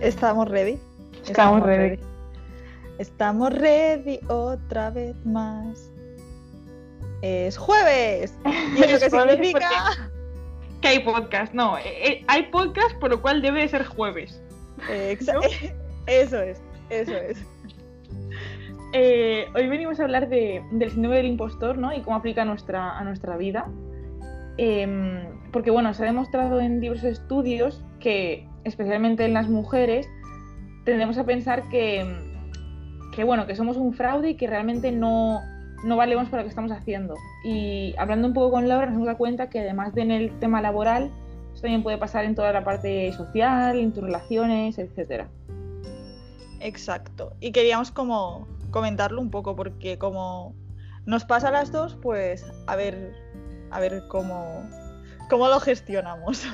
Estamos ready. Estamos ready. Estamos ready otra vez más. Es jueves. ¿Y eso qué significa? Que hay podcast, no, eh, eh, hay podcast por lo cual debe de ser jueves. Eh, ¿No? Eso es, eso es. Eh, hoy venimos a hablar de- del síndrome del impostor, ¿no? Y cómo aplica a nuestra, a nuestra vida. Em, porque, bueno, se ha demostrado en diversos estudios que, especialmente en las mujeres, tendemos a pensar que, que, bueno, que somos un fraude y que realmente no, no valemos para lo que estamos haciendo. Y hablando un poco con Laura, nos hemos dado cuenta que además de en el tema laboral, esto también puede pasar en toda la parte social, en tus relaciones, etcétera. Exacto. Y queríamos como comentarlo un poco porque como nos pasa a las dos, pues a ver, a ver cómo, cómo lo gestionamos.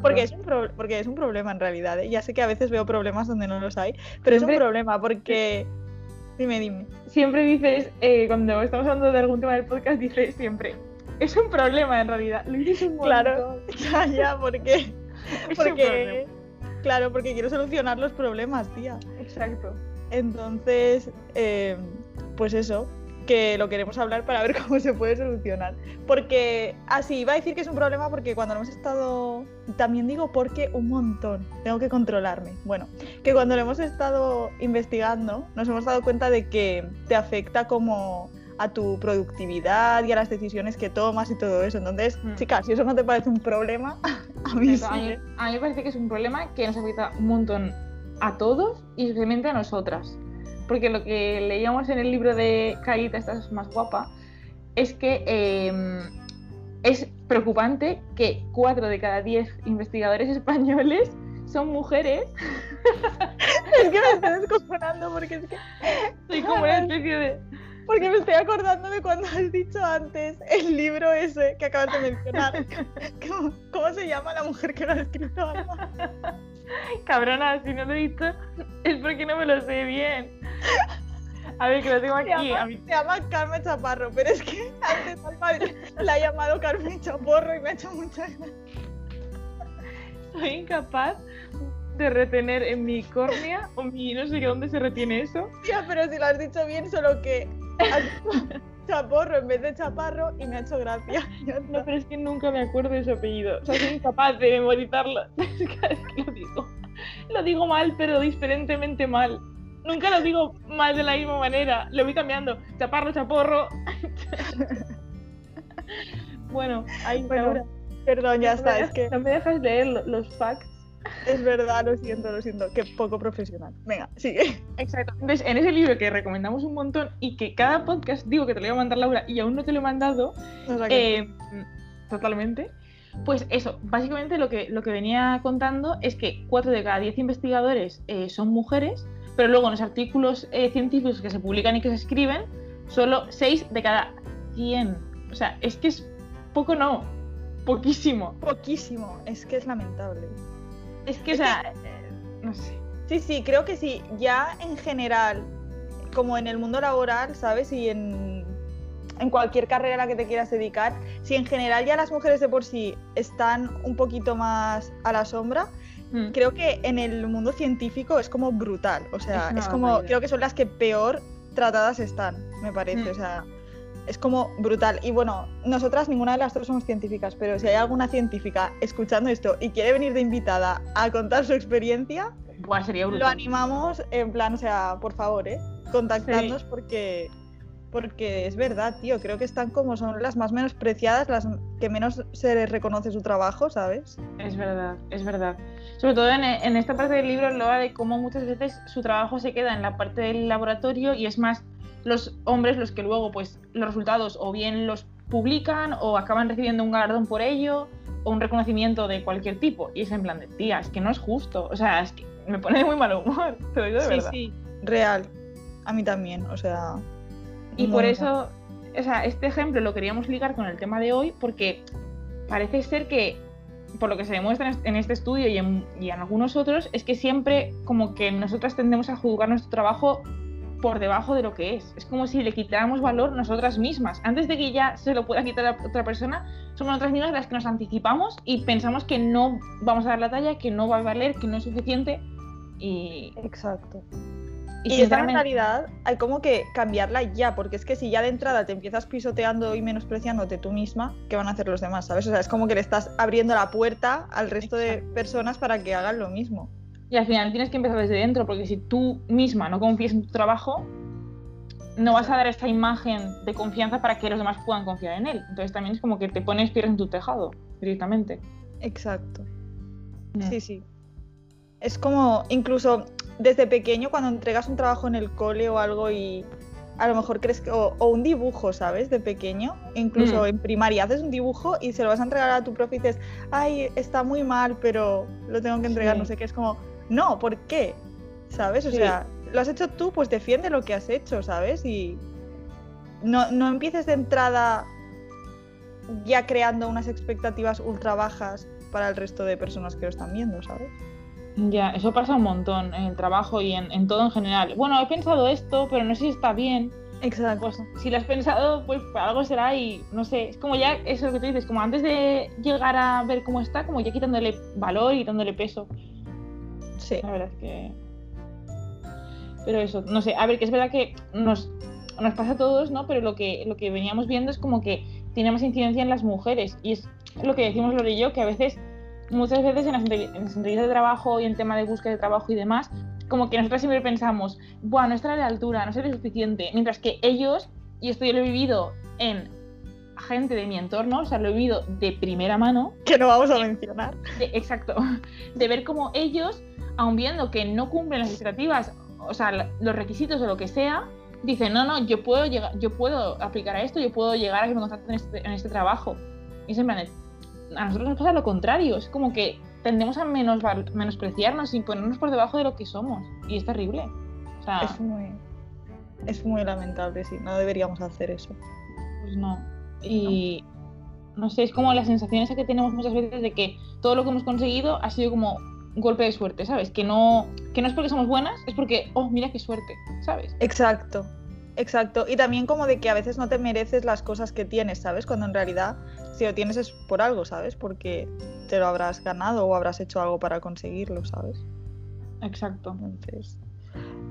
Porque es, un pro- porque es un problema en realidad. ¿eh? Ya sé que a veces veo problemas donde no los hay, pero es un problema porque... Dime, dime. siempre dices, eh, cuando estamos hablando de algún tema del podcast, dices siempre, es un problema en realidad. Lo dices un Claro. Ya, ya, porque... Es porque claro, porque quiero solucionar los problemas, tía. Exacto. Entonces, eh, pues eso, que lo queremos hablar para ver cómo se puede solucionar. Porque, así, iba a decir que es un problema porque cuando lo hemos estado, también digo porque un montón, tengo que controlarme. Bueno, que cuando lo hemos estado investigando, nos hemos dado cuenta de que te afecta como a tu productividad y a las decisiones que tomas y todo eso. Entonces, Mm. chicas, si eso no te parece un problema, a mí sí. A mí, a mí me parece que es un problema que nos afecta un montón a todos y especialmente a nosotras. Porque lo que leíamos en el libro de Carita, esta es más guapa, es que eh, es preocupante que 4 de cada 10 investigadores españoles son mujeres. Es que me estoy descojonando porque es que Soy como una especie de... Porque me estoy acordando de cuando has dicho antes el libro ese que acabas de mencionar. ¿Cómo, cómo se llama la mujer que lo ha escrito? Alba? Cabrona, si no lo he dicho es porque no me lo sé bien. A ver, que lo tengo Se aquí. llama, A mí- se llama Carmen Chaparro, pero es que antes Alba la ha llamado Carmen Chaporro y me ha hecho mucha soy incapaz de retener en mi córnea o mi no sé qué dónde se retiene eso. Tía, pero si lo has dicho bien, solo que Chaporro en vez de Chaparro y me ha hecho gracia. No, pero es que nunca me acuerdo de su apellido. O sea, soy incapaz de memorizarlo. Es que, es que lo digo. Lo digo mal, pero diferentemente mal. Nunca lo digo mal de la misma manera. Lo voy cambiando. Chaparro, chaporro. bueno, ahí Bueno, Perdón, ya no me está, es que No me dejas leer lo- los facts. Es verdad, lo siento, lo siento, que poco profesional. Venga, sigue. Exacto. Entonces, en ese libro que recomendamos un montón y que cada podcast digo que te lo voy a mandar Laura y aún no te lo he mandado, O sea que- eh, totalmente. Pues eso, básicamente lo que, lo que venía contando es que 4 de cada 10 investigadores eh, son mujeres, pero luego en los artículos eh, científicos que se publican y que se escriben, solo 6 de cada 100. O sea, es que es poco no, poquísimo. Poquísimo, es que es lamentable. Es que, o sea, eh, no sé. Sí, sí, creo que sí. Ya en general, como en el mundo laboral, ¿sabes? Y en, en cualquier carrera a la que te quieras dedicar, si en general ya las mujeres de por sí están un poquito más a la sombra, Mm. creo que en el mundo científico es como brutal. O sea, Es como, barbaridad. creo que son las que peor tratadas están, me parece. Mm. O sea, es como brutal. Y bueno, nosotras ninguna de las dos somos científicas, pero si hay alguna científica escuchando esto y quiere venir de invitada a contar su experiencia, Buah, sería lo animamos en plan, o sea, por favor, ¿eh? Contactadnos porque porque es verdad, tío, creo que están como son las más menospreciadas, las que menos se les reconoce su trabajo, ¿sabes? Es verdad, es verdad. Sobre todo en, en esta parte del libro lo de cómo muchas veces su trabajo se queda en la parte del laboratorio y es más los hombres los que luego pues los resultados o bien los publican o acaban recibiendo un galardón por ello o un reconocimiento de cualquier tipo. Y es en plan de, tía, es que no es justo. O sea, es que me pone de muy mal humor, te lo digo de sí, verdad. sí, real. A mí también, o sea. Y no, por eso, o sea, este ejemplo lo queríamos ligar con el tema de hoy porque parece ser que, por lo que se demuestra en est- en este estudio y en, y en algunos otros, es que siempre como que nosotras tendemos a juzgar nuestro trabajo por debajo de lo que es. Es como si le quitáramos valor nosotras mismas. Antes de que ya se lo pueda quitar a otra persona, somos nosotras mismas las que nos anticipamos y pensamos que no vamos a dar la talla, que no va a valer, que no es suficiente. Y, Exacto. y, Y, esta mentalidad hay como que cambiarla ya, porque es que si ya de entrada te empiezas pisoteando y menospreciándote tú misma, ¿qué van a hacer los demás? ¿Sabes? O sea, es como que le estás abriendo la puerta al resto de personas para que hagan lo mismo. Y al final tienes que empezar desde dentro, porque si tú misma no confías en tu trabajo, no vas a dar esta imagen de confianza para que los demás puedan confiar en él. Entonces también es como que te pones piedras en tu tejado directamente. Exacto. Mm. Sí, sí. Es como, incluso desde pequeño, cuando entregas un trabajo en el cole o algo y a lo mejor crees que, o, o un dibujo, ¿sabes? De pequeño, incluso Mm. en primaria haces un dibujo y se lo vas a entregar a tu profe y dices, ay, está muy mal, pero lo tengo que entregar, Sí. no sé qué. Es como, no, ¿por qué? ¿Sabes? O Sí. sea, lo has hecho tú, pues defiende lo que has hecho, ¿sabes? Y no, no empieces de entrada ya creando unas expectativas ultra bajas para el resto de personas que lo están viendo, ¿sabes? Ya, eso pasa un montón en el trabajo y en, en todo en general. Bueno, he pensado esto, pero no sé si está bien. Exacto. Pues si lo has pensado, pues para algo será y no sé, es como ya, eso que tú dices, como antes de llegar a ver cómo está, como ya quitándole valor y quitándole peso. Sí. La verdad es que. Pero eso, no sé, a ver, que es verdad que nos, nos pasa a todos, ¿no? Pero lo que, lo que veníamos viendo es como que tiene más incidencia en las mujeres. Y es lo que decimos Lore y yo, que a veces, muchas veces en las, en las entrevistas de trabajo y en tema de búsqueda de trabajo y demás, como que nosotros siempre pensamos, bueno, no estaré a la altura, no seré suficiente. Mientras que ellos, y esto yo lo he vivido en gente de mi entorno, o sea, lo he vivido de primera mano, Que no vamos a mencionar. de- exacto, de ver cómo ellos, aun viendo que no cumplen las expectativas, o sea, los requisitos o lo que sea, dicen, no, no, yo puedo llegar, yo puedo aplicar a esto, yo puedo llegar a que me contraten en este, en este trabajo. Y es en plan, a nosotros nos pasa lo contrario, es como que tendemos a menos, menospreciarnos y ponernos por debajo de lo que somos. Y es terrible. O sea, Es muy. Es muy lamentable, sí. No deberíamos hacer eso. Pues no. Y no sé, es como la sensación esa que tenemos muchas veces de que todo lo que hemos conseguido ha sido como golpe de suerte, ¿sabes? Que no, que no es porque somos buenas, es porque, oh, mira qué suerte, ¿sabes? Exacto. Exacto. Y también como de que a veces no te mereces las cosas que tienes, ¿sabes? Cuando en realidad si lo tienes es por algo, ¿sabes? Porque te lo habrás ganado o habrás hecho algo para conseguirlo, ¿sabes? Exacto. Entonces,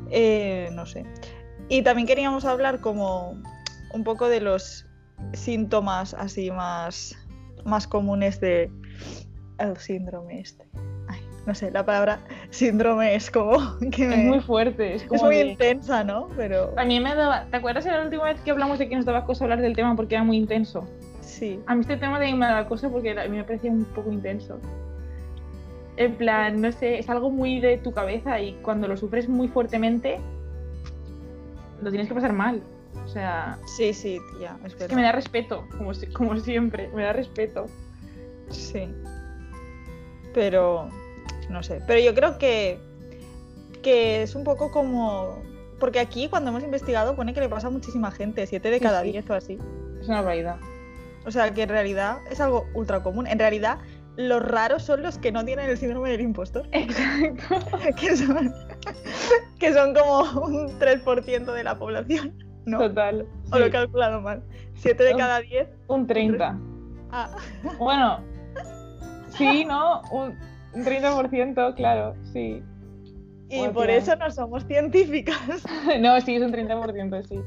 eh, no sé. Y también queríamos hablar como un poco de los síntomas así más, más comunes de el síndrome este. No sé, la palabra síndrome es como que me- Es muy fuerte, es es como muy de- intensa, ¿no? Pero También me daba... ¿Te acuerdas de la última vez que hablamos de que nos daba cosa hablar del tema porque era muy intenso? sí, A mí este tema también me daba cosa porque a mí me parecía un poco intenso. En plan, no sé, es algo muy de tu cabeza y cuando lo sufres muy fuertemente, lo tienes que pasar mal. O sea, sí, sí, tía, es es que me da respeto, como, como siempre, me da respeto. Sí. Pero, no sé. Pero yo creo que, que es un poco como... Porque aquí cuando hemos investigado pone que le pasa a muchísima gente, 7 de Sí, cada sí. 10 o así. Es una barbaridad. O sea que en realidad es algo ultra común. En realidad, los raros son los que no tienen el síndrome del impostor. Exacto. Que son, que son como un 3% de la población. ¿No? Total. O lo he calculado mal. 7 de cada 10. Un 30. Ah, Bueno, sí, ¿no? Un un 30%, claro, sí. y por tía. eso no somos científicas. No, sí, es un 30%, sí.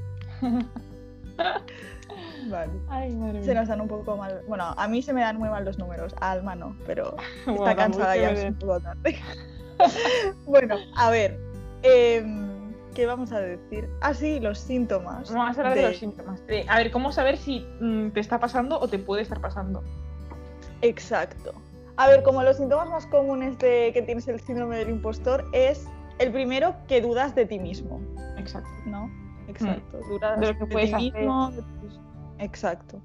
Vale. Ay, madre mía. Se nos dan un poco mal. Bueno, a mí se me dan muy mal los números, a Alma no, pero está cansada ya, me es den. un poco tarde. bueno, a ver, em, ¿qué vamos a decir? Ah, sí, los síntomas. Vamos a hablar de... de- los síntomas. A ver, ¿cómo saber si mm, te está pasando o te puede estar pasando? Exacto. A ver, como los síntomas más comunes de que tienes el síndrome del impostor es el primero que dudas de ti mismo, Exacto. ¿no? Exacto. Dudas Mm. De lo que puedes ti hacer. mismo, de tus- Exacto.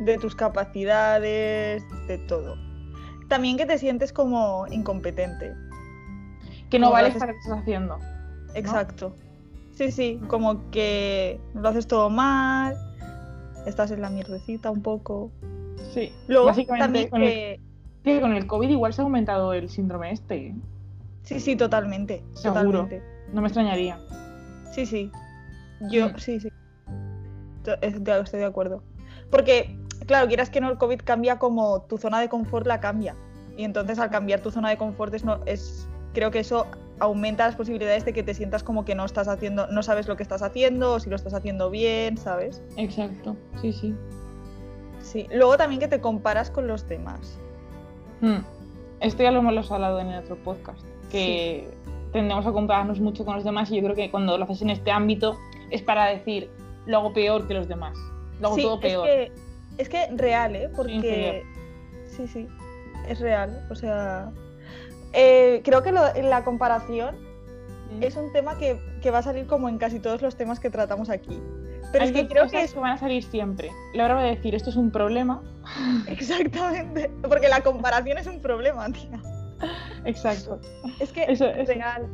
De tus capacidades, de todo. También que te sientes como incompetente. Que no Como vales para lo que estás haciendo. Exacto. Sí, sí, como que lo haces todo mal, estás en la mierdecita un poco. Sí. Luego Básicamente, también que... que con el COVID igual se ha aumentado el síndrome este. ¿eh? Sí, sí, totalmente. Seguro. Totalmente. No me extrañaría. Sí, sí. Yo, sí, sí. Estoy de acuerdo. Porque, claro, quieras que no, el COVID cambia como tu zona de confort la cambia. Y entonces al cambiar tu zona de confort es, no, es creo que eso aumenta las posibilidades de que te sientas como que no estás haciendo, no sabes lo que estás haciendo o si lo estás haciendo bien, ¿sabes? Exacto, sí, sí. Sí. Luego también que te comparas con los demás. Hmm. Esto ya lo hemos hablado en el otro podcast, que tendemos a compararnos mucho con los demás y yo creo que cuando lo haces en este ámbito es para decir, lo hago peor que los demás, lo hago todo peor. Es que, es que real, ¿eh? Porque... Sí, sí, es real. O sea, eh, creo que la comparación es un tema que, va a salir como en casi todos los temas que tratamos aquí. Pero es que creo que eso van a salir siempre. La hora de decir esto es un problema. Exactamente, porque la comparación es un problema, tía. Exacto. Es que es real,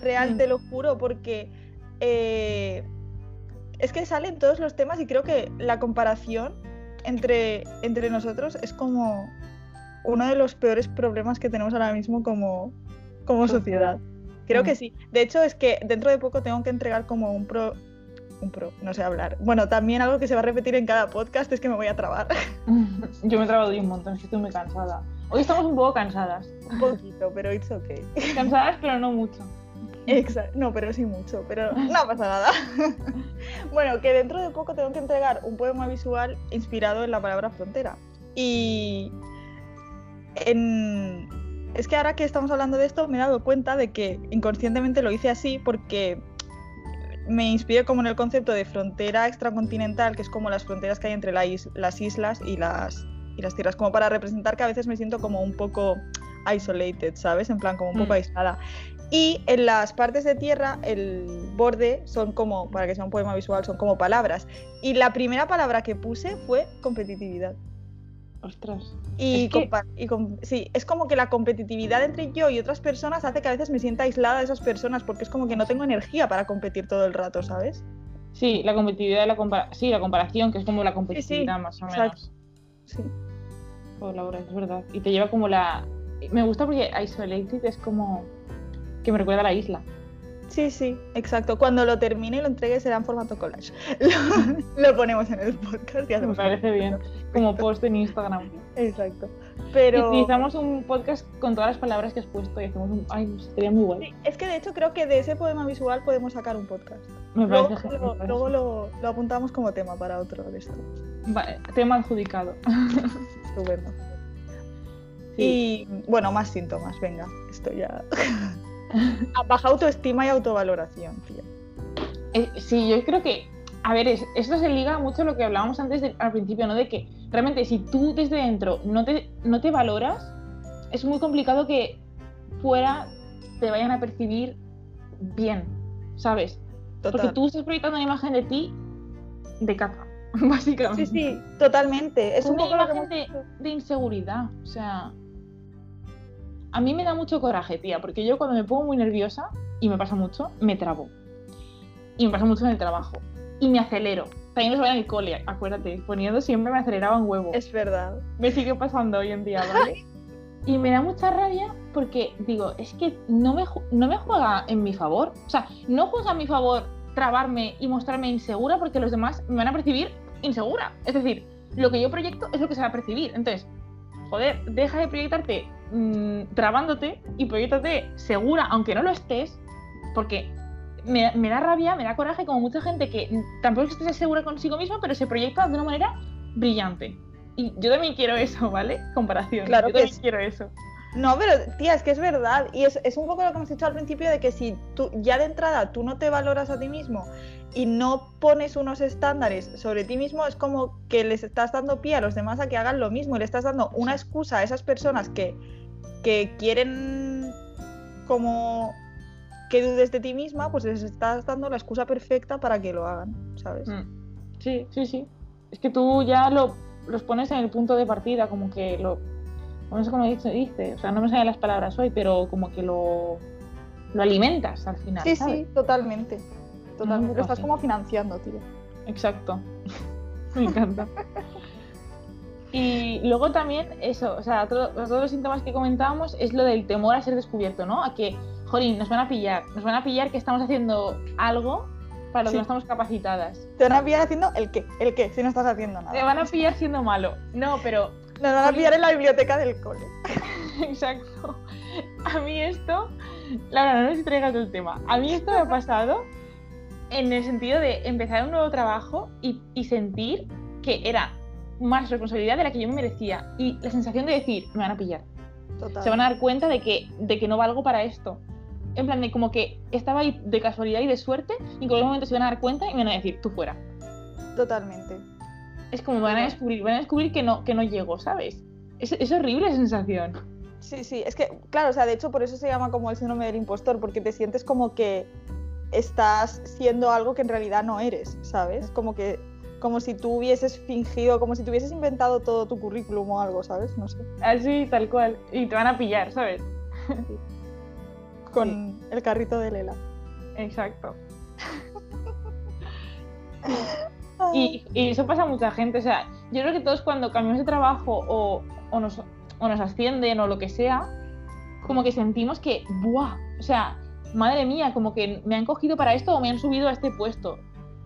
real, mm. te lo juro, porque eh, es que salen todos los temas y creo que la comparación entre, entre nosotros es como uno de los peores problemas que tenemos ahora mismo como, como sociedad. Creo que sí. De hecho, es que dentro de poco tengo que entregar como un pro. Un pro, no sé hablar. Bueno, también algo que se va a repetir en cada podcast es que me voy a trabar. Yo me he trabado un montón, estoy muy cansada. Hoy estamos un poco cansadas. Un poquito, pero it's okay. Cansadas, pero no mucho. Exacto, no, pero sí mucho, pero no pasa nada. bueno, que dentro de poco tengo que entregar un poema visual inspirado en la palabra frontera. Y es que ahora que estamos hablando de esto me he dado cuenta de que inconscientemente lo hice así porque me inspiré como en el concepto de frontera extracontinental, que es como las fronteras que hay entre las islas y las, y las tierras, como para representar que a veces me siento como un poco isolated, ¿sabes? En plan, como un poco mm. aislada. Y en las partes de tierra, el borde son como, para que sea un poema visual, son como palabras. Y la primera palabra que puse fue competitividad. Ostras. Y, sí, es como que la competitividad entre yo y otras personas hace que a veces me sienta aislada de esas personas porque es como que no tengo energía para competir todo el rato, ¿sabes? Sí, la competitividad, la sí, la comparación, que es como la competitividad más o menos. Sí. Oh, Laura, es verdad. Y te lleva como la... Me gusta porque Isolated es como que me recuerda a la isla. Sí, sí, exacto. Cuando lo termine y lo entregue será en formato collage. Lo, ponemos en el podcast y Me parece bien. Como post en Instagram. Exacto. Pero... utilizamos un podcast con todas las palabras que has puesto y hacemos un... Ay, sería muy bueno. es que de hecho creo que de ese poema visual podemos sacar un podcast. Me parece luego, luego lo, lo, apuntamos como tema para otro de estos. Vale, tema adjudicado. Estupendo. Y bueno, más síntomas, venga, esto ya... Baja autoestima y autovaloración, tío. Eh, sí, yo creo que, a ver, esto se liga mucho a lo que hablábamos antes al principio, ¿no? De que realmente si tú desde dentro no te, no te valoras, es muy complicado que fuera te vayan a percibir bien, ¿sabes? Porque tú estás proyectando una imagen de ti de capa, básicamente. Sí, sí, totalmente. Es una imagen de inseguridad, o sea a mí me da mucho coraje, tía, porque yo cuando me pongo muy nerviosa, y me pasa mucho, me trabo. Y me pasa mucho en el trabajo. Y me acelero. También lo sabía en el cole, acuérdate, poniendo siempre me aceleraba un huevo. Es verdad. Me sigue pasando hoy en día, ¿vale? y me da mucha rabia porque digo, es que no me, no me juega en mi favor. O sea, no juega a mi favor trabarme y mostrarme insegura porque los demás me van a percibir insegura. Es decir, lo que yo proyecto es lo que se va a percibir. Entonces, joder, deja de proyectarte mmm, trabándote y proyectate segura, aunque no lo estés, porque me, da rabia, me da coraje como mucha gente que tampoco es que esté segura consigo misma, pero se proyecta de una manera brillante. Y yo también quiero eso, ¿vale? Comparación. Claro yo que también quiero eso. No, pero tía, es que es verdad. Y es, es, un poco lo que hemos dicho al principio de que si tú ya de entrada tú no te valoras a ti mismo y no pones unos estándares sobre ti mismo, es como que les estás dando pie a los demás a que hagan lo mismo y le estás dando una excusa a esas personas que que quieren como que dudes de ti misma, pues les estás dando la excusa perfecta para que lo hagan, ¿sabes? Mm. Sí, sí, sí. Es que tú ya lo, los pones en el punto de partida, como que lo... No sé cómo dice, dice, o sea, no me salen las palabras hoy, pero como que lo, lo alimentas al final. Sí, sí, totalmente. Totalmente. lo estás como financiando, tío. Exacto. me encanta. Y luego también eso, o sea, todos los síntomas que comentábamos es lo del temor a ser descubierto, ¿no? A que, jolín, nos van a pillar, nos van a pillar que estamos haciendo algo para lo que no estamos capacitadas. Te van a pillar haciendo el qué, el qué, si no estás haciendo nada. Te van a pillar siendo malo. No, pero Nos van a pillar en la biblioteca del cole. Exacto. A mí esto, Laura, no si traigas el tema. A mí esto me ha pasado en el sentido de empezar un nuevo trabajo y, y sentir que era más responsabilidad de la que yo me merecía. Y la sensación de decir, me van a pillar. Total. Se van a dar cuenta de que, de que no valgo para esto. En plan, de como que estaba ahí de casualidad y de suerte, y en cualquier momento se van a dar cuenta y me van a decir, tú fuera. Totalmente. Es como van a descubrir, van a descubrir que no, que no llego, ¿sabes? Es, es horrible sensación. Sí, sí, es que, claro, o sea, de hecho por eso se llama como el síndrome del impostor, porque te sientes como que estás siendo algo que en realidad no eres, ¿sabes? Como que, como si tú hubieses fingido, como si tú hubieses inventado todo tu currículum o algo, ¿sabes? No sé. Así, tal cual. Y te van a pillar, ¿sabes? Con el carrito de Lela. Exacto. Y, y eso pasa a mucha gente. O sea, yo creo que todos cuando cambiamos de trabajo o, o nos, o nos ascienden o lo que sea, como que sentimos que, ¡buah! O sea, madre mía, como que me han cogido para esto o me han subido a este puesto.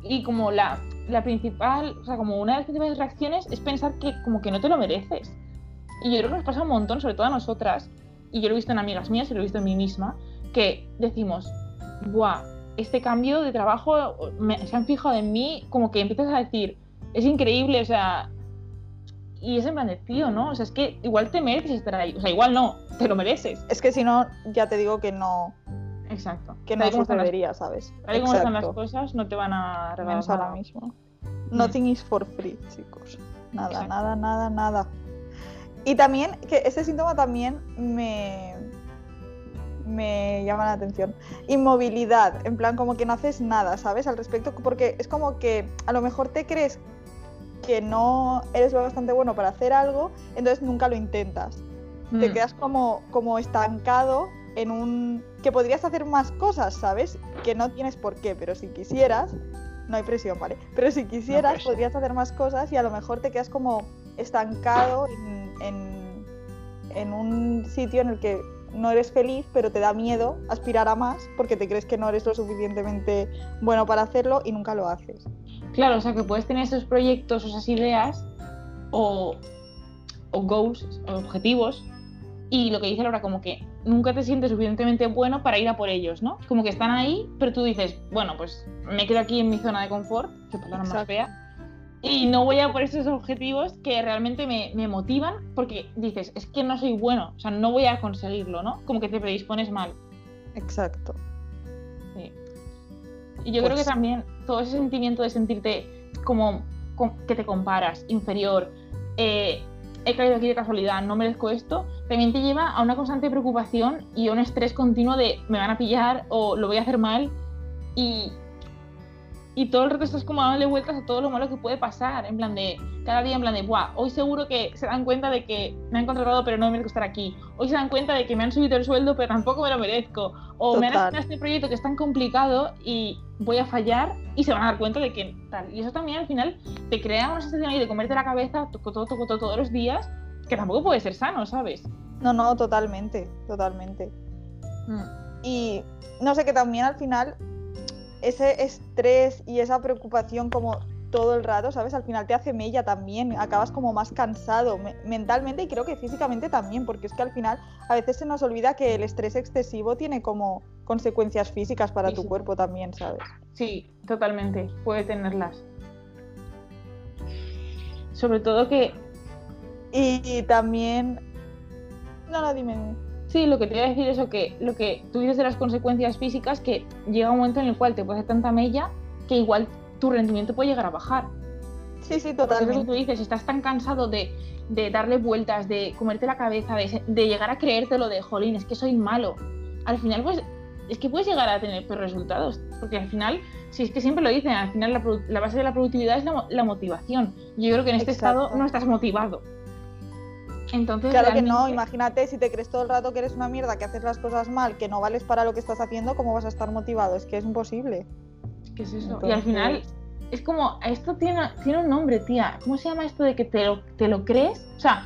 Y como la, la principal, o sea, como una de las principales reacciones es pensar que como que no te lo mereces. Y yo creo que nos pasa un montón, sobre todo a nosotras, y yo lo he visto en amigas mías y lo he visto en mí misma, que decimos, ¡buah! Este cambio de trabajo me- se han fijado en mí, como que empiezas a decir, es increíble, o sea, y es en plan de tío, ¿no? O sea, es que igual te mereces estar ahí. O sea, igual no, te lo mereces. Es que si no, ya te digo que no, Exacto. que no están las- sucedería, ¿sabes? Tal y como están las cosas, no te van a regalar Menos ahora mismo. Nothing is for free, chicos. Nada, Exacto. nada, nada, nada. Y también, que este síntoma también me, me llama la atención. Inmovilidad, en plan como que no haces nada, ¿sabes? Al respecto, porque es como que a lo mejor te crees que no eres lo bastante bueno para hacer algo, entonces nunca lo intentas. Te Mm, quedas como, como estancado en un... que podrías hacer más cosas, ¿sabes? Que no tienes por qué, pero si quisieras, no hay presión, ¿vale? Pero si quisieras, podrías hacer más cosas y a lo mejor te quedas como estancado en, en- en un sitio en el que no eres feliz, pero te da miedo aspirar a más porque te crees que no eres lo suficientemente bueno para hacerlo y nunca lo haces. Claro, o sea, que puedes tener esos proyectos, esas ideas o, o goals, o objetivos, y lo que dice Laura, como que nunca te sientes suficientemente bueno para ir a por ellos, ¿no? Como que están ahí, pero tú dices, bueno, pues me quedo aquí en mi zona de confort, que palabra más fea, y no voy a por esos objetivos que realmente me, me motivan, porque dices, es que no soy bueno, o sea, no voy a conseguirlo, ¿no? Como que te predispones mal. Exacto. Sí. Y yo creo que Pues- también todo ese sentimiento de sentirte como com- que te comparas, inferior, eh, he caído aquí de casualidad, no merezco esto, también te lleva a una constante preocupación y a un estrés continuo de me van a pillar o lo voy a hacer mal y, y todo el rato estás como dándole vueltas a todo lo malo que puede pasar, en plan de cada día en plan de, Buah, hoy seguro que se dan cuenta de que me han contratado pero no merezco estar aquí, hoy se dan cuenta de que me han subido el sueldo pero tampoco me lo merezco, o me han asignado este proyecto que es tan complicado y voy a fallar y se van a dar cuenta de que tal. Y eso también al final te crea una sensación ahí de comerte la cabeza toco, toco, todo, todos los días, que tampoco puede ser sano, ¿sabes? No, no, totalmente, totalmente. Mm. Y no sé, que también al final ese estrés y esa preocupación como todo el rato, ¿sabes? Al final te hace mella también, acabas como más cansado me- mentalmente y creo que físicamente también, porque es que al final a veces se nos olvida que el estrés excesivo tiene como consecuencias físicas para tu cuerpo también, ¿sabes? Sí, totalmente, puede tenerlas. Sobre todo que, Y, y también... No, no, dime. Sí, lo que te iba a decir es que lo que tú dices de las consecuencias físicas, que llega un momento en el cual te puede hacer tanta mella que igual tu rendimiento puede llegar a bajar. Sí, sí, Porque es lo que totalmente. tú dices, estás tan cansado de, de darle vueltas, de comerte la cabeza, de, de llegar a creértelo de, jolín, es que soy malo. Al final, pues, es que puedes llegar a tener peores resultados. Porque al final, si es que siempre lo dicen, al final la, la base de la productividad es la, la motivación. Yo creo que en este Exacto. estado no estás motivado. Entonces, Claro que no, imagínate si te crees todo el rato que eres una mierda, que haces las cosas mal, que no vales para lo que estás haciendo, ¿cómo vas a estar motivado? Es que es imposible. ¿Qué es eso? Y al final, es como, esto tiene, tiene un nombre, tía. ¿Cómo se llama esto de que te lo, te lo crees? O sea,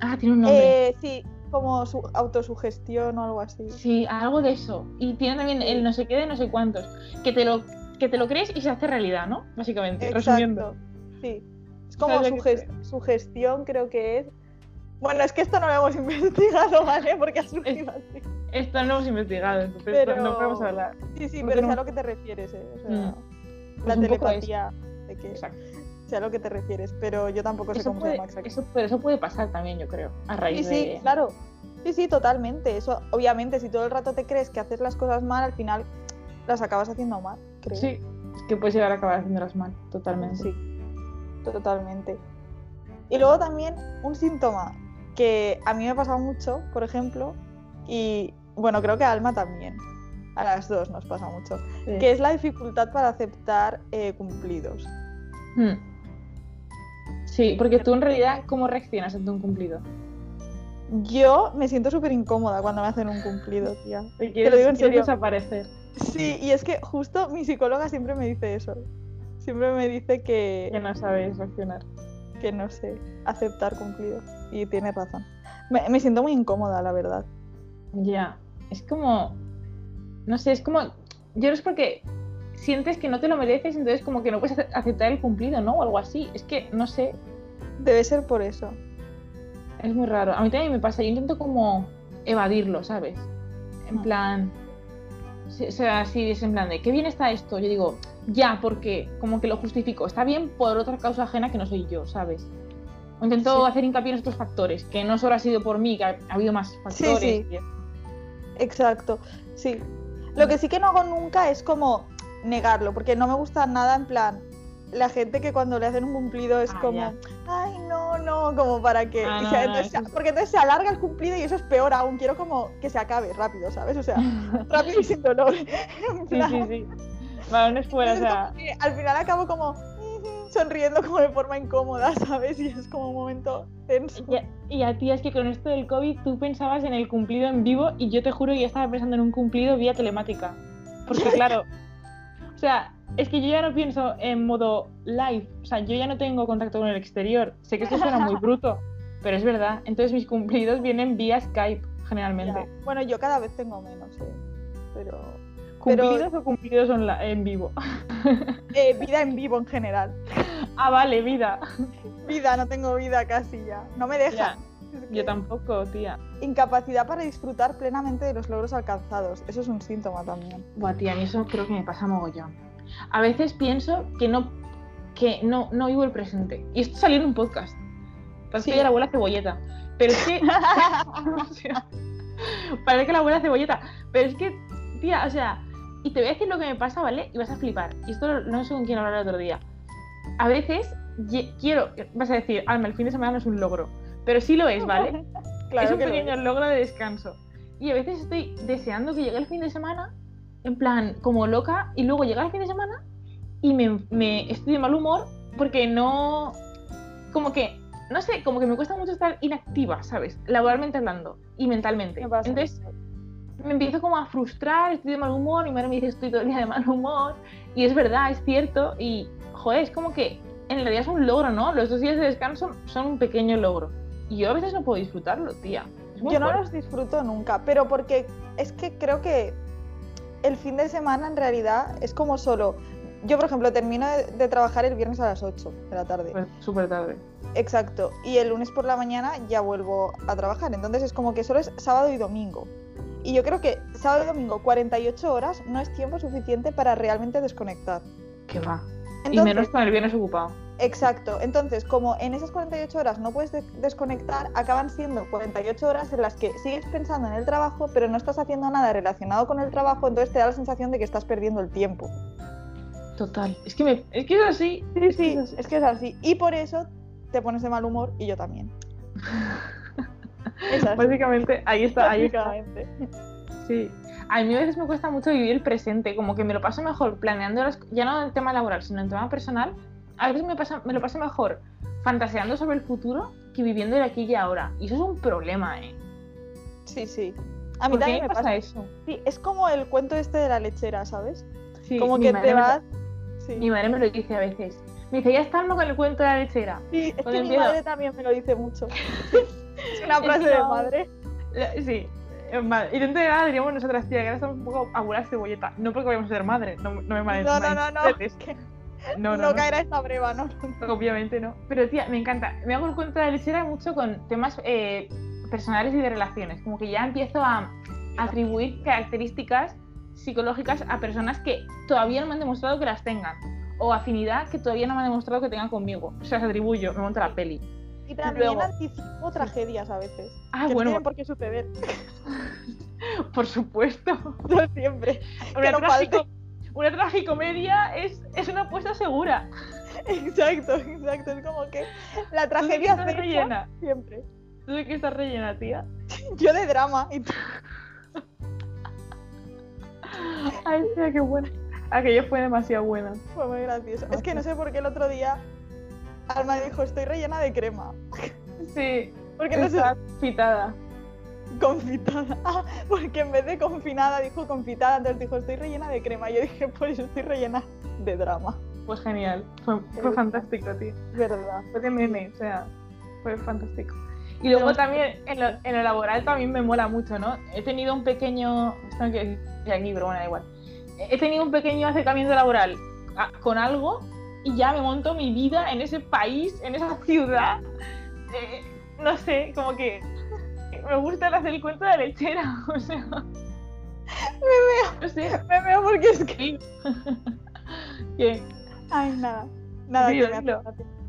ah, tiene un nombre. Eh, sí, como su autosugestión o algo así. Sí, algo de eso. Y tiene también el no sé qué de no sé cuántos. Que te lo, que te lo crees y se hace realidad, ¿no? Básicamente, resumiendo. Exacto. Sí. Es como ¿Sabes lo que suges- sugestión, creo que es. Bueno, es que esto no lo hemos investigado, ¿vale? Porque ha surgido así. Esto no lo hemos investigado, entonces Pero- no podemos hablar. Sí, sí, No pero sé a tenemos- lo que te refieres, ¿eh? O sea, Mm. la Pues telepatía, de que Exacto. sé a lo que te refieres, pero yo tampoco sé Eso cómo se puede, llama exactamente. eso, pero eso puede pasar también, yo creo, a raíz Sí, sí, de... claro. Sí, sí, totalmente. Eso, obviamente, si todo el rato te crees que haces las cosas mal, al final las acabas haciendo mal, creo. Sí, es que puedes llegar a acabar haciéndolas mal, totalmente. Sí, totalmente. Y luego también un síntoma que a mí me ha pasado mucho, por ejemplo, y bueno, creo que a Alma también, a las dos nos pasa mucho, Sí. que es la dificultad para aceptar eh, cumplidos. Hmm. Sí, porque tú en realidad, ¿cómo reaccionas ante un cumplido? Yo me siento súper incómoda cuando me hacen un cumplido, tía. Te lo digo en serio. desaparecer. Sí, y es que justo mi psicóloga siempre me dice eso. Siempre me dice Que que, no sabes reaccionar. que no sé aceptar cumplidos. Y tiene razón. Me, me siento muy incómoda, la verdad. Ya, es como, no sé, es como, yo no es porque sientes que no te lo mereces, entonces como que no puedes ace- aceptar el cumplido, ¿no? O algo así. Es que, no sé, Debe ser por eso. es muy raro. A mí también me pasa, yo intento como evadirlo, ¿sabes? En Ah. plan, o sea, así es en plan de, qué bien está esto. Yo digo, ya, porque como que lo justifico. Está bien por otra causa ajena que no soy yo, ¿sabes? Intento Sí. hacer hincapié en estos factores, que no solo ha sido por mí, que ha, ha habido más factores. sí. y- Exacto, sí. Lo que sí que no hago nunca es como negarlo, porque no me gusta nada en plan la gente que cuando le hacen un cumplido es Ah, como, ya. ay, no, no, como para que... Ah, no, no, entonces es- Porque entonces se alarga el cumplido y eso es peor aún. Quiero como que se acabe rápido, ¿sabes? O sea, rápido y sin dolor. Sí, sí, sí. Balones fuera, o sea. al final acabo como sonriendo como de forma incómoda, ¿sabes? Y es como un momento tenso. Y a, y a ti es que con esto del COVID tú pensabas en el cumplido en vivo y yo te juro que ya estaba pensando en un cumplido vía telemática. Porque claro, o sea, es que yo ya no pienso en modo live, o sea, yo ya no tengo contacto con el exterior. Sé que esto suena muy bruto, pero es verdad. Entonces mis cumplidos vienen vía Skype, generalmente. Ya. Bueno, yo cada vez tengo menos, ¿eh? Pero... pero- ¿Cumplidos o cumplidos en vivo? eh, vida en vivo en general. ah, vale, vida. Vida, no tengo vida casi ya. No me deja. Ya, Es que- yo tampoco, tía. Incapacidad para disfrutar plenamente de los logros alcanzados. Eso es un síntoma también. Buah, tía, a mí eso creo que me pasa mogollón. A veces pienso que no, que no, no vivo el presente. Y esto salió en un podcast. Parece Sí. que la abuela cebolleta. Pero es que. o sea, parece que la abuela cebolleta. Pero es que, tía, o sea. Y te voy a decir lo que me pasa, ¿vale? Y vas a flipar. Y esto no sé con quién hablar el otro día. A veces quiero. Vas a decir, Alma, el fin de semana no es un logro. Pero sí lo es, ¿vale? Claro es un que lo pequeño logro de descanso. Y a veces estoy deseando que llegue el fin de semana, en plan, como loca, y luego llega el fin de semana y me, me estoy de mal humor porque no. Como que, no sé, como que me cuesta mucho estar inactiva, ¿sabes? Laboralmente hablando y mentalmente. Entonces. Me empiezo como a frustrar, estoy de mal humor, mi madre me dice estoy todo el día de mal humor. Y es verdad, es cierto. Y, joder, es como que en realidad es un logro, ¿no? Los dos días de descanso son un pequeño logro. Y yo a veces no puedo disfrutarlo, tía. Yo no fuerte. los disfruto nunca, pero porque es que creo que el fin de semana en realidad es como solo. Yo, por ejemplo, termino de, de trabajar el viernes a las 8 de la tarde. Pues súper tarde. Exacto. Y el lunes por la mañana ya vuelvo a trabajar. Entonces es como que solo es sábado y domingo. Y yo creo que sábado y domingo, 48 horas, no es tiempo suficiente para realmente desconectar. Que va. y menos con el viernes ocupado. Exacto. Entonces, como en esas 48 horas no puedes de- desconectar, acaban siendo 48 horas en las que sigues pensando en el trabajo, pero no estás haciendo nada relacionado con el trabajo, entonces te da la sensación de que estás perdiendo el tiempo. Total. Es que, me, es que es así. Sí, sí, es que es así. Y por eso te pones de mal humor y yo también. Básicamente, ahí está, ahí está. Sí. A mí a veces me cuesta mucho vivir el presente, como que me lo paso mejor planeando las ya no en tema laboral, sino en tema personal. A veces me, pasa, me lo paso mejor fantaseando sobre el futuro que viviendo el aquí y ahora. Y eso es un problema, ¿eh? Sí, sí. A mí ¿Por qué también me pasa pasa. eso? Sí, es como el cuento este de la lechera, ¿sabes? Sí, como que te me vas. Sí. Mi madre me lo dice a veces. Me dice, ya estamos con el cuento de la lechera. Sí, es que mi empiezo- madre también me lo dice mucho. es una frase de no- madre. Sí. Madre. Y dentro de nada diríamos nosotras, tía, que ahora estamos un poco abuelas cebolleta. No porque vayamos a ser madre, no, no me No, malentendáis. no, no, no. Que no, no, caerá esta breva, ¿no? Obviamente no. Pero tía, me encanta. Me hago el cuento de la lechera mucho con temas eh, personales y de relaciones. Como que ya empiezo a atribuir características psicológicas a personas que todavía no me han demostrado que las tengan. O afinidad que todavía no me han demostrado que tengan conmigo. O sea, las atribuyo, me monto la peli. Y también Luego... anticipo tragedias a veces. Ah, bueno. No por qué suceder. por supuesto. No siempre. Una, no trágico, una tragicomedia es, es una apuesta segura. Exacto, exacto. Es como que la tragedia está rellena. Siempre. ¿Tú de qué estás rellena, tía? Yo de drama. Y Ay, tía, qué buena. Aquello fue demasiado buena. Fue muy gracioso. Es que no sé por qué el otro día Alma dijo, estoy rellena de crema. Sí. Porque no está confitada. Confitada. Ah, porque en vez de confinada dijo confitada, entonces dijo, estoy rellena de crema. Yo dije, pues yo estoy rellena de drama. Pues genial. Fue, fue fantástico, tío. Verdad. Fue de meme, o sea, fue fantástico. Y luego también en lo, en lo, laboral también me mola mucho, ¿no? He tenido un pequeño. Esto decir aquí, pero bueno, da igual. He tenido un pequeño acercamiento laboral con algo y ya me monto mi vida en ese país, en esa ciudad. Eh, no sé, como que me gusta hacer el cuento de la lechera, o sea. Me veo, no sé. me veo porque es que. ¿Qué? Ay, nada. Nada, que me.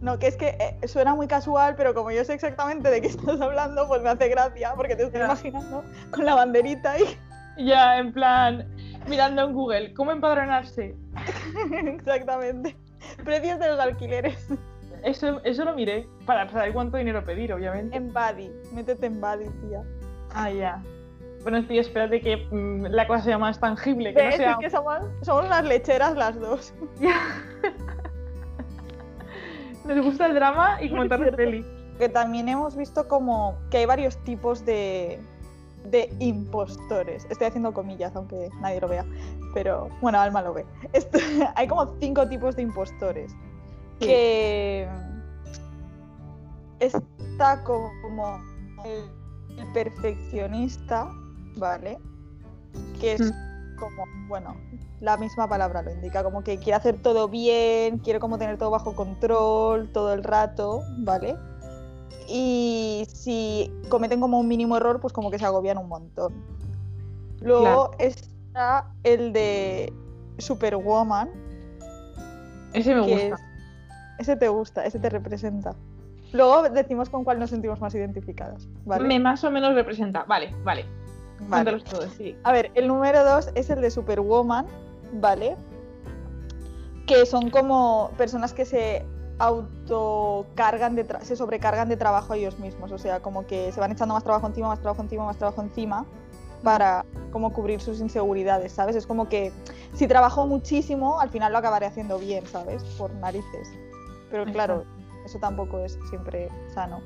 No, que es que eh, suena muy casual, pero como yo sé exactamente de qué estás hablando, pues me hace gracia, porque te estoy imaginando con la banderita y. Ya, en plan, mirando en Google, ¿cómo empadronarse? exactamente. Precios de los alquileres. Eso, eso lo miré para saber cuánto dinero pedir, obviamente. En Buddy. Métete en Buddy, tía. Ah, ya. Bueno, tío, espérate que mm, la cosa sea más tangible, que no sea... Es que somos, somos unas lecheras las dos. Ya. Nos gusta el drama y comentar peli. Que también hemos visto como que hay varios tipos de, de impostores. Estoy haciendo comillas, aunque nadie lo vea. Pero bueno, Alma lo ve. Esto- hay como cinco tipos de impostores. Sí. Que está como el, el perfeccionista, ¿vale? Que es como, bueno, la misma palabra lo indica, como que quiere hacer todo bien, quiere como tener todo bajo control todo el rato, ¿vale? Y si cometen como un mínimo error, pues como que se agobian un montón. Luego está el de Superwoman, Ese me gusta. es- ese te gusta, ese te representa. Luego decimos con cuál nos sentimos más identificadas, ¿vale? Me más o menos representa. Vale, vale. Vale. Cuéntalos todos, sí. A ver, el número dos es el de Superwoman, ¿vale? Que son como personas que se autocargan de se sobrecargan de trabajo a ellos mismos, o sea, como que se van echando más trabajo encima, más trabajo encima, más trabajo encima para como cubrir sus inseguridades, ¿sabes? Es como que si trabajo muchísimo, al final lo acabaré haciendo bien, ¿sabes? Por narices. Pero claro, eso tampoco es siempre sano.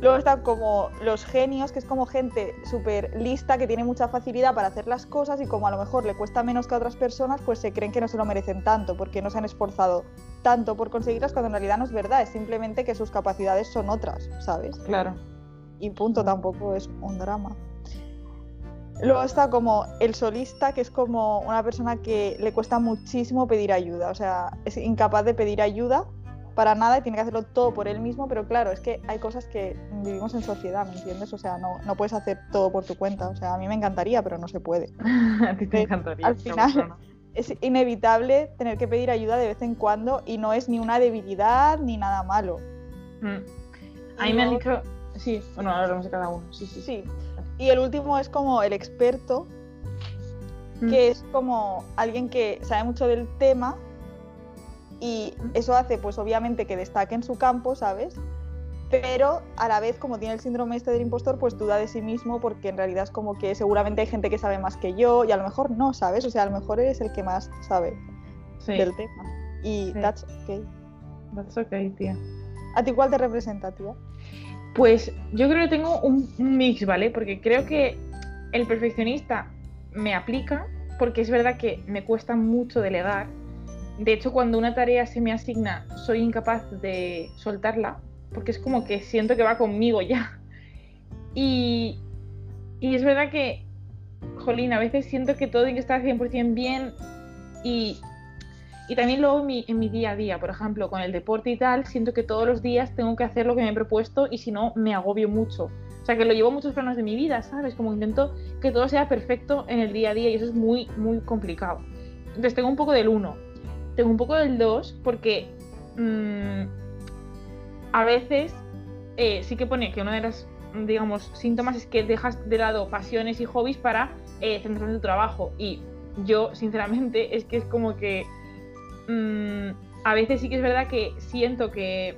Luego están como los genios, que es como gente súper lista, que tiene mucha facilidad para hacer las cosas y como a lo mejor le cuesta menos que a otras personas, pues se creen que no se lo merecen tanto, porque no se han esforzado tanto por conseguirlas, cuando en realidad no es verdad, es simplemente que sus capacidades son otras, ¿sabes? Claro. Y punto, tampoco es un drama. Luego está como el solista, que es como una persona que le cuesta muchísimo pedir ayuda, o sea, es incapaz de pedir ayuda para nada y tiene que hacerlo todo por él mismo, pero claro, es que hay cosas que vivimos en sociedad, ¿me entiendes? O sea, no, no puedes hacer todo por tu cuenta, o sea, a mí me encantaría, pero no se puede. A ti te Sí, encantaría. al final-. Es inevitable tener que pedir ayuda de vez en cuando y no es ni una debilidad ni nada malo. Mm. A mí me han dicho. Sí, bueno, ahora hablamos de cada uno. Sí, sí. Sí. Y el último es como el experto, Mm. que es como alguien que sabe mucho del tema y eso hace pues obviamente que destaque en su campo, ¿sabes? Pero a la vez como tiene el síndrome este del impostor pues duda de sí mismo porque en realidad es como que seguramente hay gente que sabe más que yo y a lo mejor no, ¿sabes? O sea, a lo mejor eres el que más sabe Sí, del tema y Sí. that's okay. that's okay, tía. ¿A ti cuál te representa, tía? Pues yo creo que tengo un, un mix, ¿vale? Porque creo que el perfeccionista me aplica, porque es verdad que me cuesta mucho delegar. De hecho, cuando una tarea se me asigna, soy incapaz de soltarla, porque es como que siento que va conmigo ya. Y, es verdad que, jolín, a veces siento que todo tiene que estar 100% bien y, Y también luego mi, en mi día a día, por ejemplo, con el deporte y tal, siento que todos los días tengo que hacer lo que me he propuesto y si no, me agobio mucho. O sea, que lo llevo muchos planos de mi vida, ¿sabes? Como intento que todo sea perfecto en el día a día y eso es muy, muy complicado. Entonces tengo un poco del 1, tengo un poco del 2 porque mmm, a veces eh, sí que pone que una de las, digamos, síntomas es que dejas de lado pasiones y hobbies para eh, centrarte en tu trabajo. Y yo, sinceramente, es que es como que mmm, a veces sí que es verdad que siento que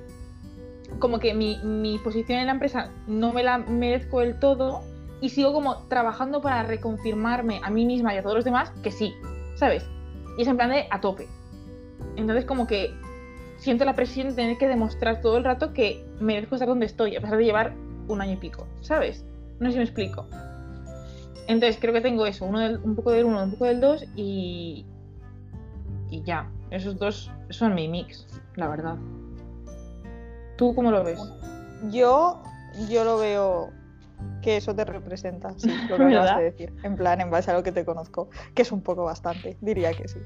como que mi, mi, posición en la empresa no me la merezco del todo y sigo como trabajando para reconfirmarme a mí misma y a todos los demás que sí, ¿sabes? Y es en plan de a tope. Entonces como que siento la presión de tener que demostrar todo el rato que merezco estar donde estoy, a pesar de llevar un año y pico, ¿sabes? No sé si me explico. Entonces creo que tengo eso, uno del, un poco del uno, un poco del dos y... Y ya, esos dos son mi mix, la verdad. ¿Tú cómo lo ves? Yo, yo lo veo que eso te representa, sí, lo que acabas de decir. En plan, en base a lo que te conozco, que es un poco bastante, diría que sí.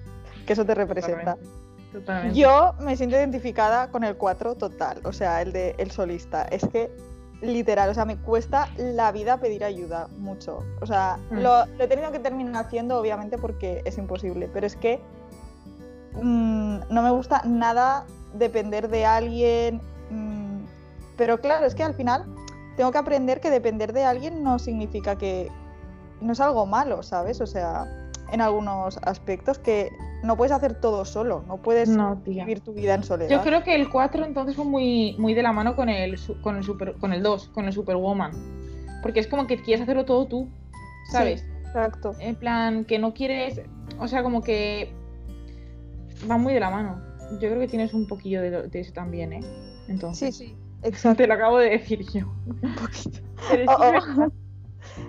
Que eso te representa. Totalmente. Totalmente. Yo me siento identificada con el 4 total, o sea, el de el solista. Es que, literal, o sea, me cuesta la vida pedir ayuda mucho. O sea, mm. lo, lo, he tenido que terminar haciendo, obviamente, porque es imposible, pero es que mmm, no me gusta nada depender de alguien, pero claro, es que al final tengo que aprender que depender de alguien no significa que no es algo malo, ¿sabes? O sea, en algunos aspectos que no puedes hacer todo solo, no puedes no, vivir tu vida en soledad. Yo creo que el 4 entonces fue muy, muy de la mano con el, con el, super, con el 2, con el Superwoman. Porque es como que quieres hacerlo todo tú, ¿sabes? Sí, exacto. En plan, que no quieres, o sea, como que va muy de la mano. Yo creo que tienes un poquillo de, de eso también, ¿eh? Entonces. Sí, sí. Exacto. Te lo acabo de decir yo. Un poquito. Oh, oh.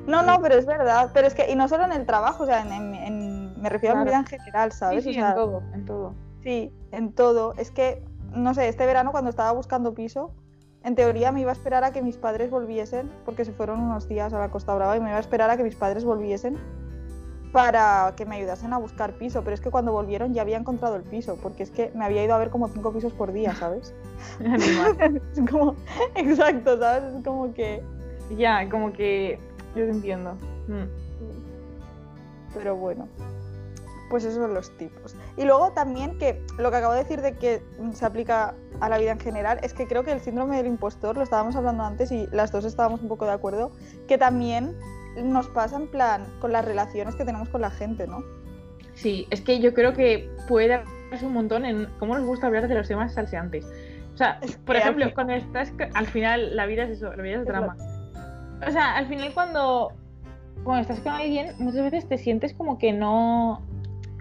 No, no, pero es verdad. Pero es que, y no solo en el trabajo, o sea, en, en, me refiero claro. a mi vida en general, ¿sabes? Sí, sí, o sea, en todo, en todo. Sí, en todo. Es que, no sé, este verano cuando estaba buscando piso, en teoría me iba a esperar a que mis padres volviesen, porque se fueron unos días a la Costa Brava, y me iba a esperar a que mis padres volviesen para que me ayudasen a buscar piso, pero es que cuando volvieron ya había encontrado el piso, porque es que me había ido a ver como cinco pisos por día, ¿sabes? es como, exacto, ¿sabes? Es como que... Ya, como que yo te entiendo. Mm. Pero bueno, pues esos son los tipos. Y luego también que lo que acabo de decir de que se aplica a la vida en general, es que creo que el síndrome del impostor, lo estábamos hablando antes y las dos estábamos un poco de acuerdo, que también nos pasa en plan con las relaciones que tenemos con la gente, ¿no? Sí, es que yo creo que puede darse un montón en cómo nos gusta hablar de los temas salseantes. O sea, por ejemplo, cuando estás, al final la vida es eso, la vida es, es drama. Lo... O sea, al final cuando, cuando estás con alguien, muchas veces te sientes como que no,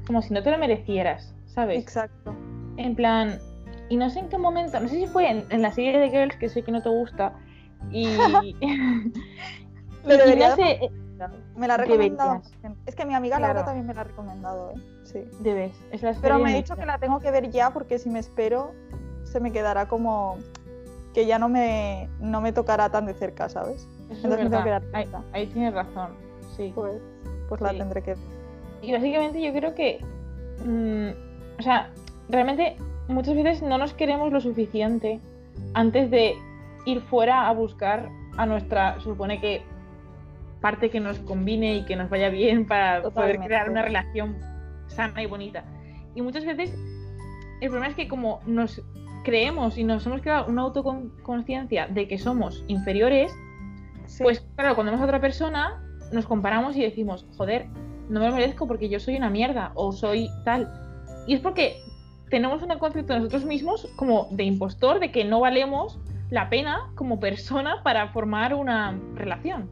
como si no te lo merecieras, ¿sabes? Exacto. En plan, y no sé en qué momento, no sé si fue en, en la serie de Girls, que sé que no te gusta, y, Me, debería no sé, me la ha recomendado. Es que mi amiga claro. Laura también me la ha recomendado, ¿eh? Sí. Debes. Es la Pero me ha dicho que la tengo que ver ya porque si me espero se me quedará como que ya no me, no me tocará tan de cerca, ¿sabes? Eso Entonces me tengo que ahí, ahí, tienes razón. Sí. Pues, pues la sí. tendré que ver. Y básicamente yo creo que. Mmm, o sea, realmente muchas veces no nos queremos lo suficiente antes de ir fuera a buscar a nuestra, supone que parte que nos combine y que nos vaya bien para Totalmente. poder crear una relación sana y bonita. Y muchas veces el problema es que como nos creemos y nos hemos creado una autoconciencia de que somos inferiores, sí. pues claro, cuando vemos a otra persona nos comparamos y decimos, joder, no me lo merezco porque yo soy una mierda o soy tal. Y es porque tenemos un concepto de nosotros mismos como de impostor, de que no valemos la pena como persona para formar una relación.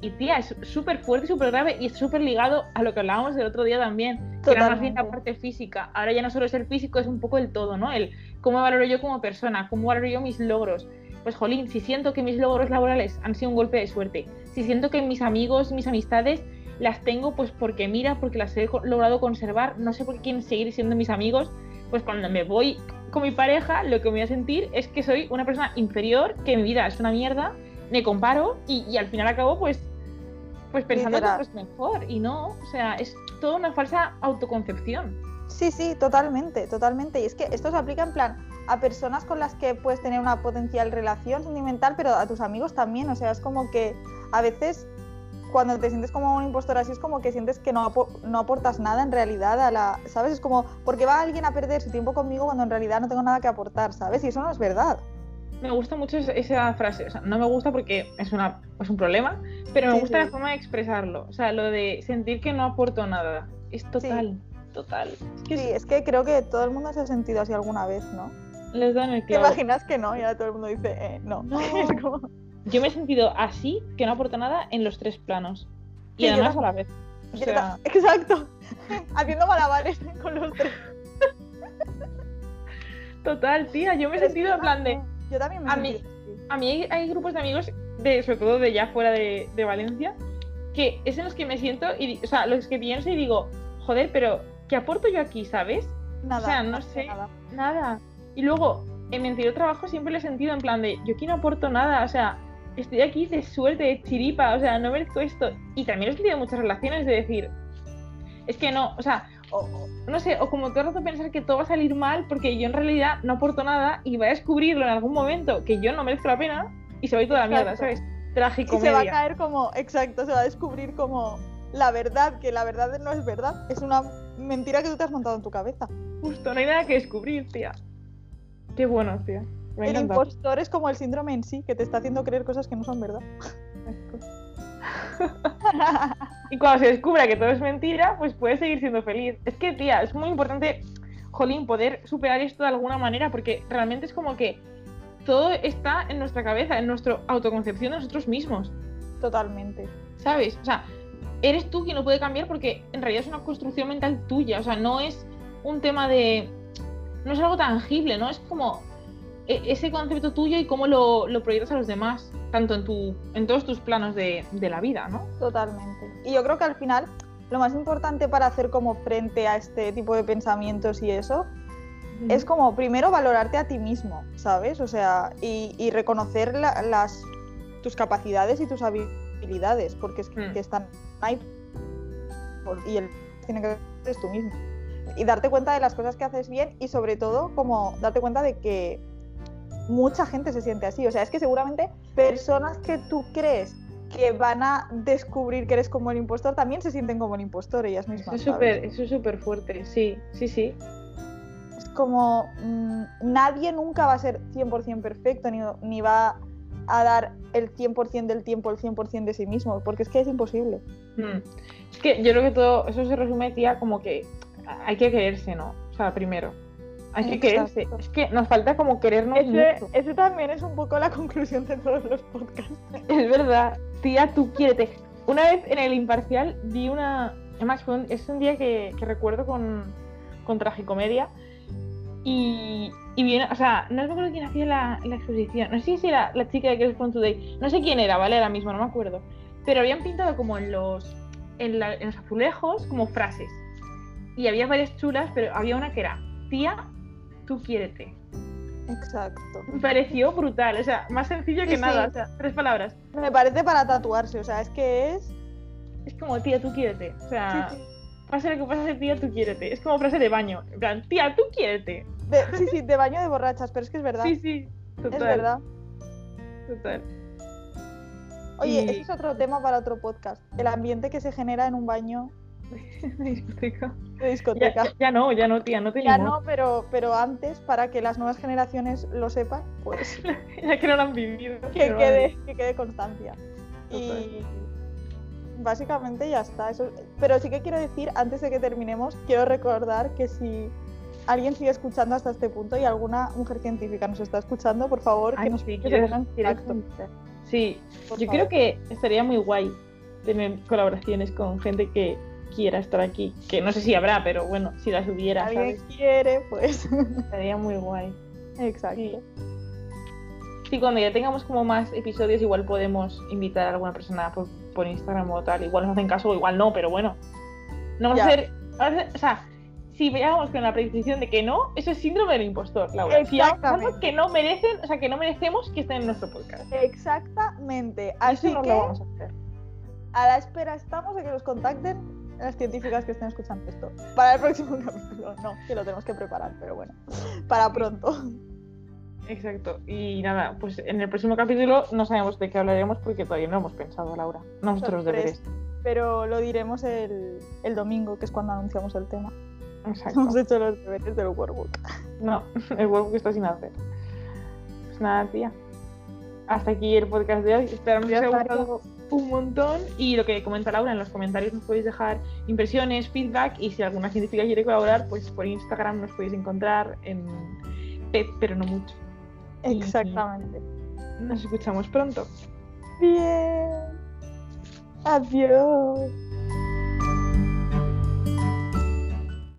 Y tía, es súper fuerte, súper grave y es súper ligado a lo que hablábamos el otro día también, Totalmente. que era más bien la parte física. Ahora ya no solo es el físico, es un poco el todo, ¿no? El cómo valoro yo como persona, cómo valoro yo mis logros. Pues jolín, si siento que mis logros laborales han sido un golpe de suerte, si siento que mis amigos, mis amistades las tengo pues porque mira, porque las he logrado conservar, no sé por qué quieren seguir siendo mis amigos, pues cuando me voy con mi pareja, lo que me voy a sentir es que soy una persona inferior, que mi vida es una mierda, me comparo y, y al final acabo pues pues pensando que es mejor y no, o sea, es toda una falsa autoconcepción. Sí, sí, totalmente, totalmente. Y es que esto se aplica en plan a personas con las que puedes tener una potencial relación sentimental, pero a tus amigos también. O sea, es como que a veces cuando te sientes como un impostor así es como que sientes que no, no aportas nada en realidad a la, ¿sabes? Es como, porque va alguien a perder su tiempo conmigo cuando en realidad no tengo nada que aportar, ¿sabes? Y eso no es verdad. Me gusta mucho esa frase, o sea, no me gusta porque es, una, es un problema, pero me gusta la forma de expresarlo, o sea, lo de sentir que no aporto nada, es total, total. sí, es que creo que todo el mundo se ha sentido así alguna vez, ¿no? Les dan el clavo. ¿Te imaginas que no? Y ahora todo el mundo dice, eh, no. no. Yo me he sentido así, que no aporta nada en los tres planos. Y además a la vez. Exacto. Haciendo malabares con los tres. Total, tía. Yo me he sentido en plan de. Yo también me a mí, a mí hay, grupos de amigos, de, sobre todo de ya fuera de, Valencia, que es en los que me siento, y, o sea, los que pienso y digo, joder, pero ¿qué aporto yo aquí, sabes? Nada. O sea, no sé, nada. Y luego, en mi anterior trabajo siempre lo he sentido en plan de, yo aquí no aporto nada, o sea, estoy aquí de suerte, de chiripa, o sea, no merezco esto. Y también he tenido muchas relaciones de decir, es que no, o sea, no sé, o como todo el rato pensar que todo va a salir mal porque yo en realidad no aporto nada y voy a descubrirlo en algún momento que yo no merezco la pena y se va a ir toda la mierda, ¿sabes? Trágico. Y se va a caer como, exacto, se va a descubrir como la verdad, que la verdad no es verdad, es una mentira que tú te has montado en tu cabeza. Justo, no hay nada que descubrir, tía. Qué bueno, tía el impostor es como el síndrome en sí, que te está haciendo creer cosas que no son verdad. y cuando se descubra que todo es mentira, pues puedes seguir siendo feliz. Es que, tía, es muy importante, Jolín, poder superar esto de alguna manera, porque realmente es como que todo está en nuestra cabeza, en nuestra autoconcepción de nosotros mismos. Totalmente. ¿Sabes? O sea, eres tú quien lo puede cambiar porque en realidad es una construcción mental tuya. O sea, no es un tema de. No es algo tangible, ¿no? Es como e, ese concepto tuyo y cómo lo, proyectas a los demás, tanto en, tu, en todos tus planos de, la vida, ¿no? Totalmente. Y yo creo que al final lo más importante para hacer como frente a este tipo de pensamientos y eso es como primero valorarte a ti mismo, ¿sabes? O sea, y, reconocer las, tus capacidades y tus habilidades, porque es que, mm. están ahí y él tiene que ser tú mismo. Y darte cuenta de las cosas que haces bien y sobre todo como darte cuenta de que mucha gente se siente así. O sea, es que seguramente personas que tú crees que van a descubrir que eres como el impostor también se sienten como el impostor ellas mismas. Eso es súper fuerte, sí, sí, sí. Es como mm, nadie nunca va a ser 100% perfecto ni, ni va a dar el 100% del tiempo, el 100% de sí mismo, porque es que es imposible. Hmm. Es que yo creo que todo eso se resume, tía, como que hay que creerse, ¿no? O sea, primero. Hay que quererse. Es que nos falta como querernos ese, también es un poco la conclusión de todos los podcasts. Es verdad. Tía, tú quiérete. Una vez en el imparcial vi una... Además, es un día que, recuerdo con, con tragicomedia. Y, y o sea, no me acuerdo quién hacía la, la exposición. No sé si era la chica de Girls From Today. No sé quién era, ¿vale? Ahora mismo, no me acuerdo. Pero habían pintado como en los, en, en los azulejos como frases. Y había varias chulas, pero había una que era, tía, tú quiérete. Exacto. Me pareció brutal, o sea, más sencillo que nada, o sea, tres palabras. Me parece para tatuarse, o sea, es que es... Es como, tía, tú quiérete, o sea, pase lo que pase, tía, tú quiérete. Es como frase de baño, en plan, tía, tú quiérete. sí, sí, de baño de borrachas, pero es que es verdad. Sí, sí, total. Es verdad. Total. Oye, ese es otro tema para otro podcast. El ambiente que se genera en un baño de discoteca. De discoteca. Ya, no, ya no, tía, no Ya no, pero, pero antes, para que las nuevas generaciones lo sepan, pues. ya que no lo han vivido. Que, quede, que quede constancia. Y básicamente ya está. Eso... Pero sí que quiero decir, antes de que terminemos, quiero recordar que si alguien sigue escuchando hasta este punto y alguna mujer científica nos está escuchando, por favor, que nos sí, Sí, yo creo que estaría muy guay tener colaboraciones con gente que quiera estar aquí. Que no sé si habrá, pero bueno, si las hubiera. Si alguien quiere, pues. Estaría muy guay. Exacto. Sí. cuando ya tengamos como más episodios, igual podemos invitar a alguna persona por, por Instagram o tal. Igual nos hacen caso o igual no, pero bueno. No vamos a hacer. O sea, si veamos con la predisposición de que no, eso es síndrome del impostor, Laura. Exactamente. que no merecen, o sea, que no merecemos que estén en nuestro podcast. Exactamente. Así eso no que lo vamos a hacer. A la espera estamos de que nos contacten las científicas que estén escuchando esto. Para el próximo capítulo, no, que lo tenemos que preparar, pero bueno, para pronto. Exacto. Y nada, pues en el próximo capítulo no sabemos de qué hablaremos porque todavía no hemos pensado, Laura. Nosotros deberes. Pero lo diremos el, el domingo, que es cuando anunciamos el tema. Exacto. Hemos hecho los deberes del workbook. No, el workbook está sin hacer. Pues nada, tía. Hasta aquí el podcast de hoy. Esperamos que os haya gustado un montón. Y lo que comenta Laura en los comentarios nos podéis dejar impresiones, feedback. Y si alguna científica quiere colaborar, pues por Instagram nos podéis encontrar en Pep, pero no mucho. Exactamente. Nos escuchamos pronto. Bien. Adiós.